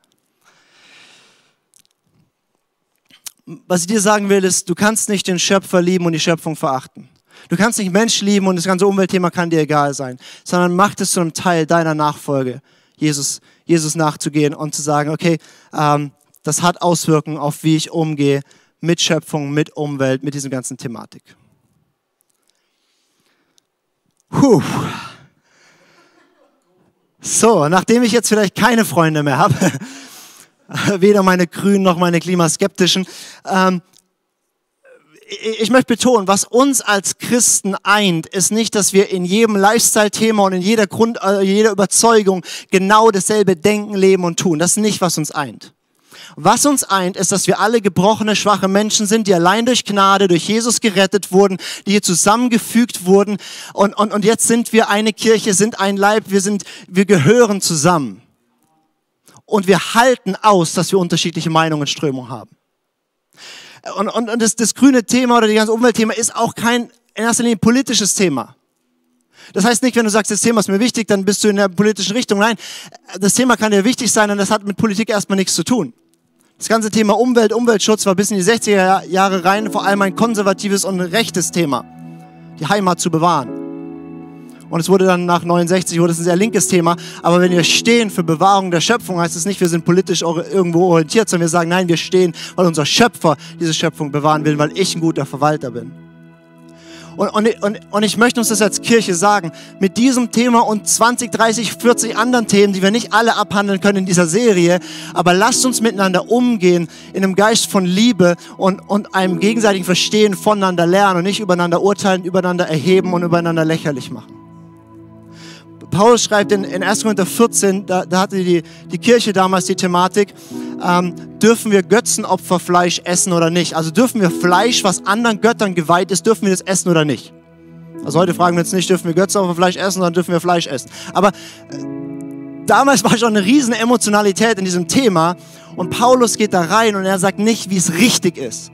Was ich dir sagen will, ist, du kannst nicht den Schöpfer lieben und die Schöpfung verachten. Du kannst nicht Mensch lieben und das ganze Umweltthema kann dir egal sein, sondern mach es zu einem Teil deiner Nachfolge, Jesus, Jesus nachzugehen und zu sagen, okay, ähm, das hat Auswirkungen auf wie ich umgehe mit Schöpfung, mit Umwelt, mit dieser ganzen Thematik. Puh. So, nachdem ich jetzt vielleicht keine Freunde mehr habe, weder meine Grünen noch meine Klimaskeptischen, ähm, ich möchte betonen, was uns als Christen eint, ist nicht, dass wir in jedem Lifestyle-Thema und in jeder Grund, äh, jeder Überzeugung genau dasselbe denken, leben und tun. Das ist nicht, was uns eint. Was uns eint, ist, dass wir alle gebrochene, schwache Menschen sind, die allein durch Gnade, durch Jesus gerettet wurden, die hier zusammengefügt wurden. Und, und, und jetzt sind wir eine Kirche, sind ein Leib, wir, sind, wir gehören zusammen. Und wir halten aus, dass wir unterschiedliche Meinungen und Strömungen haben. Und, und, und das, das grüne Thema oder die ganze Umweltthema ist auch kein in erster Linie politisches Thema. Das heißt nicht, wenn du sagst, das Thema ist mir wichtig, dann bist du in der politischen Richtung. Nein, das Thema kann dir wichtig sein und das hat mit Politik erstmal nichts zu tun. Das ganze Thema Umwelt, Umweltschutz war bis in die 60er Jahre rein vor allem ein konservatives und rechtes Thema. Die Heimat zu bewahren. Und es wurde dann nach 69 wurde es ein sehr linkes Thema. Aber wenn wir stehen für Bewahrung der Schöpfung, heißt es nicht, wir sind politisch irgendwo orientiert, sondern wir sagen, nein, wir stehen, weil unser Schöpfer diese Schöpfung bewahren will, weil ich ein guter Verwalter bin. Und, und, und, und ich möchte uns das als Kirche sagen, mit diesem Thema und 20, 30, 40 anderen Themen, die wir nicht alle abhandeln können in dieser Serie, aber lasst uns miteinander umgehen in einem Geist von Liebe und, und einem gegenseitigen Verstehen voneinander lernen und nicht übereinander urteilen, übereinander erheben und übereinander lächerlich machen. Paulus schreibt in, in 1. Korinther 14, da, da hatte die, die Kirche damals die Thematik, ähm, dürfen wir Götzenopferfleisch essen oder nicht? Also dürfen wir Fleisch, was anderen Göttern geweiht ist, dürfen wir das essen oder nicht? Also heute fragen wir uns nicht, dürfen wir Götzenopferfleisch essen, sondern dürfen wir Fleisch essen. Aber äh, damals war schon eine riesen Emotionalität in diesem Thema und Paulus geht da rein und er sagt nicht, wie es richtig ist,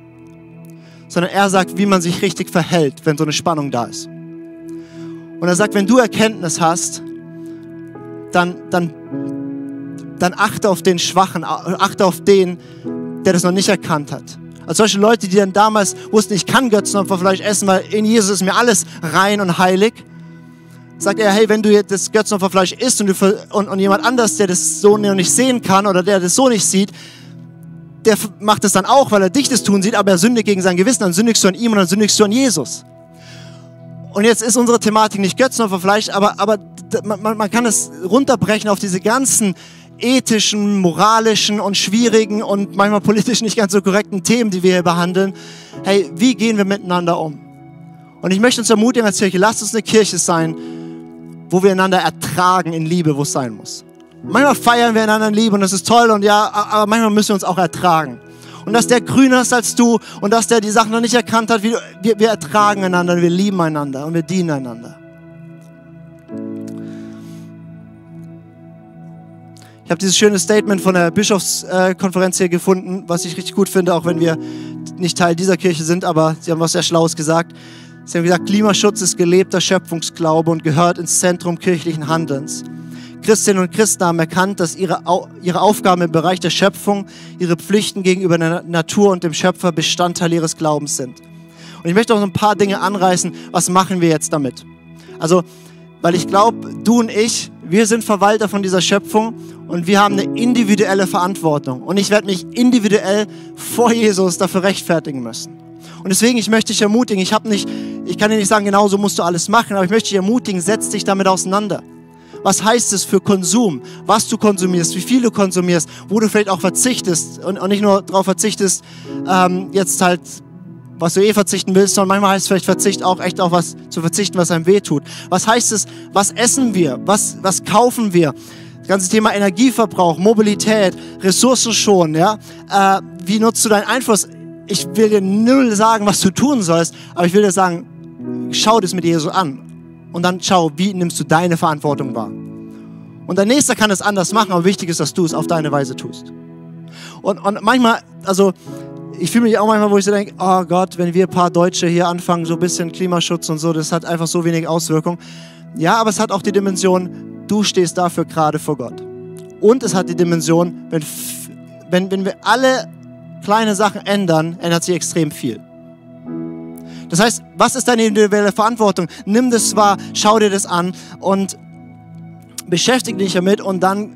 sondern er sagt, wie man sich richtig verhält, wenn so eine Spannung da ist. Und er sagt, wenn du Erkenntnis hast, dann, dann dann achte auf den Schwachen, achte auf den, der das noch nicht erkannt hat. Also solche Leute, die dann damals wussten, ich kann Götzenopferfleisch essen, weil in Jesus ist mir alles rein und heilig. Sagt er, hey, wenn du jetzt das Götzenopferfleisch isst und, du, und, und jemand anders, der das so noch nicht sehen kann oder der das so nicht sieht, der macht es dann auch, weil er dich das tun sieht, aber er sündigt gegen sein Gewissen, dann sündigst du an ihm und dann sündigst du an Jesus. Und jetzt ist unsere Thematik nicht Götzenopferfleisch, aber, aber man, man kann es runterbrechen auf diese ganzen ethischen, moralischen und schwierigen und manchmal politisch nicht ganz so korrekten Themen, die wir hier behandeln. Hey, wie gehen wir miteinander um? Und ich möchte uns ermutigen als Kirche, lasst uns eine Kirche sein, wo wir einander ertragen in Liebe, wo es sein muss. Manchmal feiern wir einander in Liebe und das ist toll und ja, aber manchmal müssen wir uns auch ertragen. Und dass der grüner ist als du und dass der die Sachen noch nicht erkannt hat, wir, wir ertragen einander, wir lieben einander und wir dienen einander. Ich habe dieses schöne Statement von der Bischofskonferenz hier gefunden, was ich richtig gut finde, auch wenn wir nicht Teil dieser Kirche sind, aber sie haben was sehr Schlaues gesagt. Sie haben gesagt, Klimaschutz ist gelebter Schöpfungsglaube und gehört ins Zentrum kirchlichen Handelns. Christinnen und Christen haben erkannt, dass ihre, ihre Aufgaben im Bereich der Schöpfung, ihre Pflichten gegenüber der Natur und dem Schöpfer Bestandteil ihres Glaubens sind. Und ich möchte auch so ein paar Dinge anreißen. Was machen wir jetzt damit? Also, weil ich glaube, du und ich, wir sind Verwalter von dieser Schöpfung und wir haben eine individuelle Verantwortung. Und ich werde mich individuell vor Jesus dafür rechtfertigen müssen. Und deswegen, ich möchte dich ermutigen, ich habe nicht, ich kann dir nicht sagen, genau so musst du alles machen, aber ich möchte dich ermutigen, setz dich damit auseinander. Was heißt es für Konsum? Was du konsumierst, wie viel du konsumierst, wo du vielleicht auch verzichtest und, und nicht nur darauf verzichtest, ähm, jetzt halt was du eh verzichten willst, sondern manchmal heißt es vielleicht Verzicht auch echt auf was zu verzichten, was einem weh tut. Was heißt es, was essen wir? Was, was kaufen wir? Das ganze Thema Energieverbrauch, Mobilität, Ressourcen schon, ja. Äh, wie nutzt du deinen Einfluss? Ich will dir null sagen, was du tun sollst, aber ich will dir sagen, schau das mit Jesus an. Und dann schau, wie nimmst du deine Verantwortung wahr. Und dein Nächster kann es anders machen, aber wichtig ist, dass du es auf deine Weise tust. Und, und manchmal, also ich fühle mich auch manchmal, wo ich so denke, oh Gott, wenn wir ein paar Deutsche hier anfangen, so ein bisschen Klimaschutz und so, das hat einfach so wenig Auswirkungen. Ja, aber es hat auch die Dimension, du stehst dafür gerade vor Gott. Und es hat die Dimension, wenn, wenn, wenn wir alle kleine Sachen ändern, ändert sich extrem viel. Das heißt, was ist deine individuelle Verantwortung? Nimm das wahr, schau dir das an und beschäftige dich damit und dann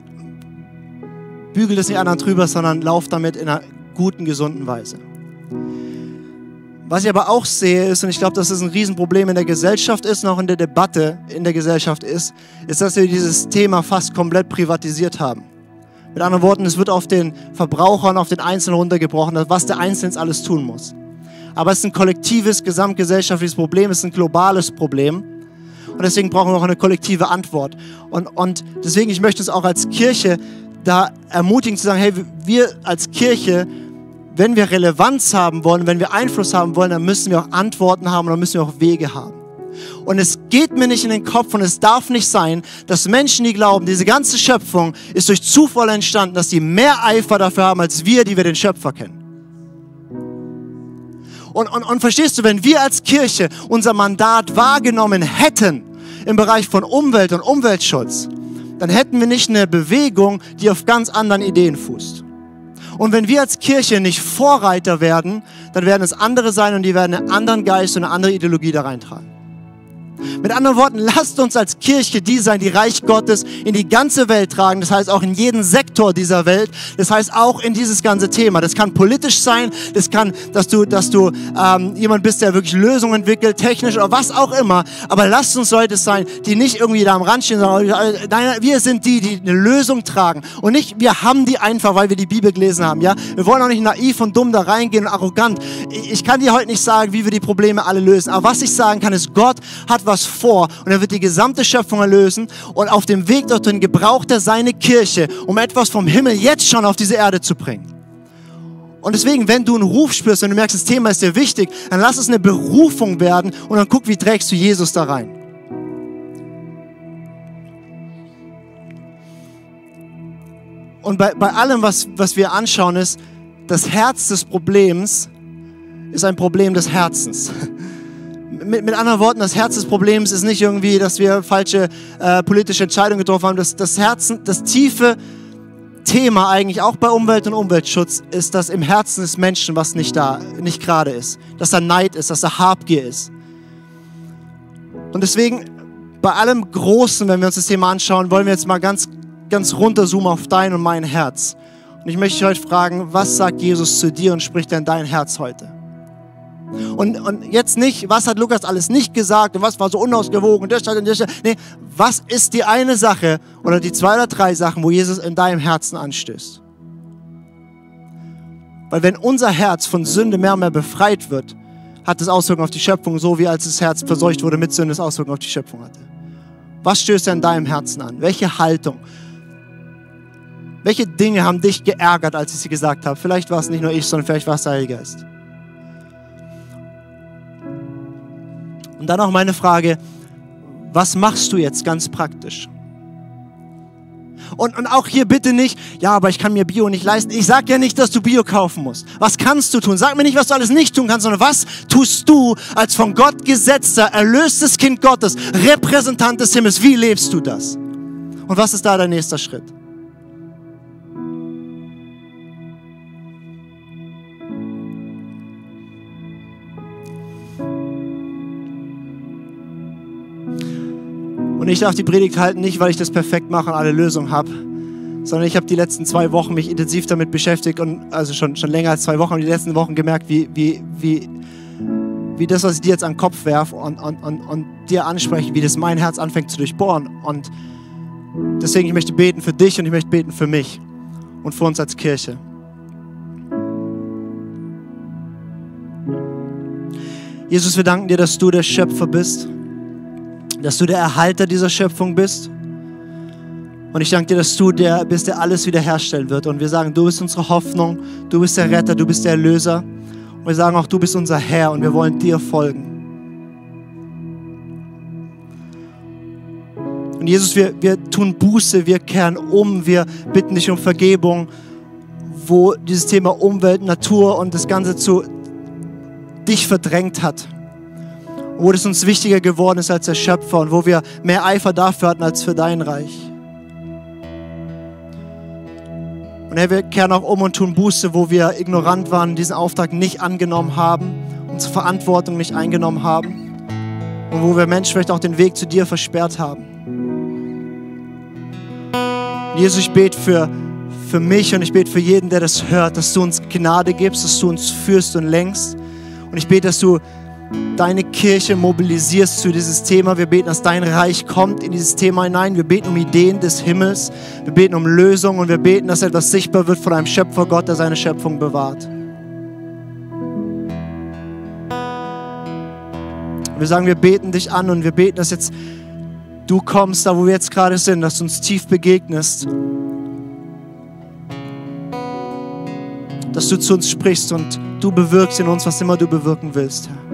bügel das nicht anderen drüber, sondern lauf damit in einer guten, gesunden Weise. Was ich aber auch sehe ist, und ich glaube, dass es ein Riesenproblem in der Gesellschaft ist und auch in der Debatte in der Gesellschaft ist, ist, dass wir dieses Thema fast komplett privatisiert haben. Mit anderen Worten, es wird auf den Verbraucher und auf den Einzelnen runtergebrochen, was der Einzelne alles tun muss. Aber es ist ein kollektives, gesamtgesellschaftliches Problem, es ist ein globales Problem. Und deswegen brauchen wir auch eine kollektive Antwort. Und, und deswegen, ich möchte uns auch als Kirche da ermutigen zu sagen, hey, wir als Kirche, wenn wir Relevanz haben wollen, wenn wir Einfluss haben wollen, dann müssen wir auch Antworten haben und dann müssen wir auch Wege haben. Und es geht mir nicht in den Kopf und es darf nicht sein, dass Menschen, die glauben, diese ganze Schöpfung ist durch Zufall entstanden, dass sie mehr Eifer dafür haben als wir, die wir den Schöpfer kennen. Und, und, und verstehst du, wenn wir als Kirche unser Mandat wahrgenommen hätten im Bereich von Umwelt und Umweltschutz, dann hätten wir nicht eine Bewegung, die auf ganz anderen Ideen fußt. Und wenn wir als Kirche nicht Vorreiter werden, dann werden es andere sein und die werden einen anderen Geist und eine andere Ideologie da reintragen. Mit anderen Worten, lasst uns als Kirche die sein, die Reich Gottes in die ganze Welt tragen. Das heißt auch in jeden Sektor dieser Welt. Das heißt auch in dieses ganze Thema. Das kann politisch sein. Das kann, dass du, dass du ähm, jemand bist, der wirklich Lösungen entwickelt, technisch oder was auch immer. Aber lasst uns Leute sein, die nicht irgendwie da am Rand stehen, sondern nein, wir sind die, die eine Lösung tragen. Und nicht, wir haben die einfach, weil wir die Bibel gelesen haben. Ja, wir wollen auch nicht naiv und dumm da reingehen und arrogant. Ich kann dir heute nicht sagen, wie wir die Probleme alle lösen. Aber was ich sagen kann, ist, Gott hat was vor und er wird die gesamte Schöpfung erlösen und auf dem Weg dorthin gebraucht er seine Kirche, um etwas vom Himmel jetzt schon auf diese Erde zu bringen. Und deswegen, wenn du einen Ruf spürst, wenn du merkst, das Thema ist dir wichtig, dann lass es eine Berufung werden und dann guck, wie trägst du Jesus da rein. Und bei, bei allem, was, was wir anschauen, ist, das Herz des Problems ist ein Problem des Herzens. mit, mit anderen Worten, das Herz des Problems ist nicht irgendwie, dass wir falsche äh, politische Entscheidungen getroffen haben. Das, das Herzen, das tiefe Thema eigentlich auch bei Umwelt und Umweltschutz ist, dass im Herzen des Menschen was nicht da, nicht gerade ist. Dass da Neid ist, dass da Habgier ist. Und deswegen, bei allem Großen, wenn wir uns das Thema anschauen, wollen wir jetzt mal ganz, ganz runterzoomen auf dein und mein Herz. Und ich möchte dich heute fragen, was sagt Jesus zu dir und spricht in dein Herz heute? Und, und jetzt nicht, was hat Lukas alles nicht gesagt und was war so unausgewogen, das, das, das. Nee, was ist die eine Sache oder die zwei oder drei Sachen, wo Jesus in deinem Herzen anstößt? Weil wenn unser Herz von Sünde mehr und mehr befreit wird, hat es Auswirkungen auf die Schöpfung, so wie als das Herz verseucht wurde mit Sünde, es Auswirkungen auf die Schöpfung hatte. Was stößt er in deinem Herzen an? Welche Haltung? Welche Dinge haben dich geärgert, als ich sie gesagt habe? Vielleicht war es nicht nur ich, sondern vielleicht war es der Heilige Geist. Und dann auch meine Frage, was machst du jetzt ganz praktisch? Und, und auch hier bitte nicht, ja, aber ich kann mir Bio nicht leisten. Ich sage ja nicht, dass du Bio kaufen musst. Was kannst du tun? Sag mir nicht, was du alles nicht tun kannst, sondern was tust du als von Gott gesetzter, erlöstes Kind Gottes, Repräsentant des Himmels? Wie lebst du das? Und was ist da dein nächster Schritt? Und ich darf die Predigt halten, nicht weil ich das perfekt mache und alle Lösungen habe, sondern ich habe die letzten zwei Wochen mich intensiv damit beschäftigt und also schon, schon länger als zwei Wochen, die letzten Wochen gemerkt, wie, wie, wie, wie das, was ich dir jetzt an den Kopf werfe und, und, und, und dir anspreche, wie das mein Herz anfängt zu durchbohren. Und deswegen, ich möchte beten für dich und ich möchte beten für mich und für uns als Kirche. Jesus, wir danken dir, dass du der Schöpfer bist, dass du der Erhalter dieser Schöpfung bist. Und ich danke dir, dass du der bist, der alles wiederherstellen wird. Und wir sagen, du bist unsere Hoffnung, du bist der Retter, du bist der Erlöser. Und wir sagen auch, du bist unser Herr und wir wollen dir folgen. Und Jesus, wir, wir tun Buße, wir kehren um, wir bitten dich um Vergebung, wo dieses Thema Umwelt, Natur und das Ganze zu dich verdrängt hat. Wo es uns wichtiger geworden ist als der Schöpfer und wo wir mehr Eifer dafür hatten als für dein Reich. Und Herr, wir kehren auch um und tun Buße, wo wir ignorant waren, diesen Auftrag nicht angenommen haben, unsere Verantwortung nicht eingenommen haben und wo wir Menschen vielleicht auch den Weg zu dir versperrt haben. Jesus, ich bete für, für mich und ich bete für jeden, der das hört, dass du uns Gnade gibst, dass du uns führst und lenkst. Und ich bete, dass du deine Kirche mobilisierst zu dieses Thema. Wir beten, dass dein Reich kommt in dieses Thema hinein. Wir beten um Ideen des Himmels. Wir beten um Lösungen und wir beten, dass etwas sichtbar wird von einem Schöpfer Gott, der seine Schöpfung bewahrt. Wir sagen, wir beten dich an und wir beten, dass jetzt du kommst, da wo wir jetzt gerade sind, dass du uns tief begegnest. Dass du zu uns sprichst und du bewirkst in uns, was immer du bewirken willst, Herr.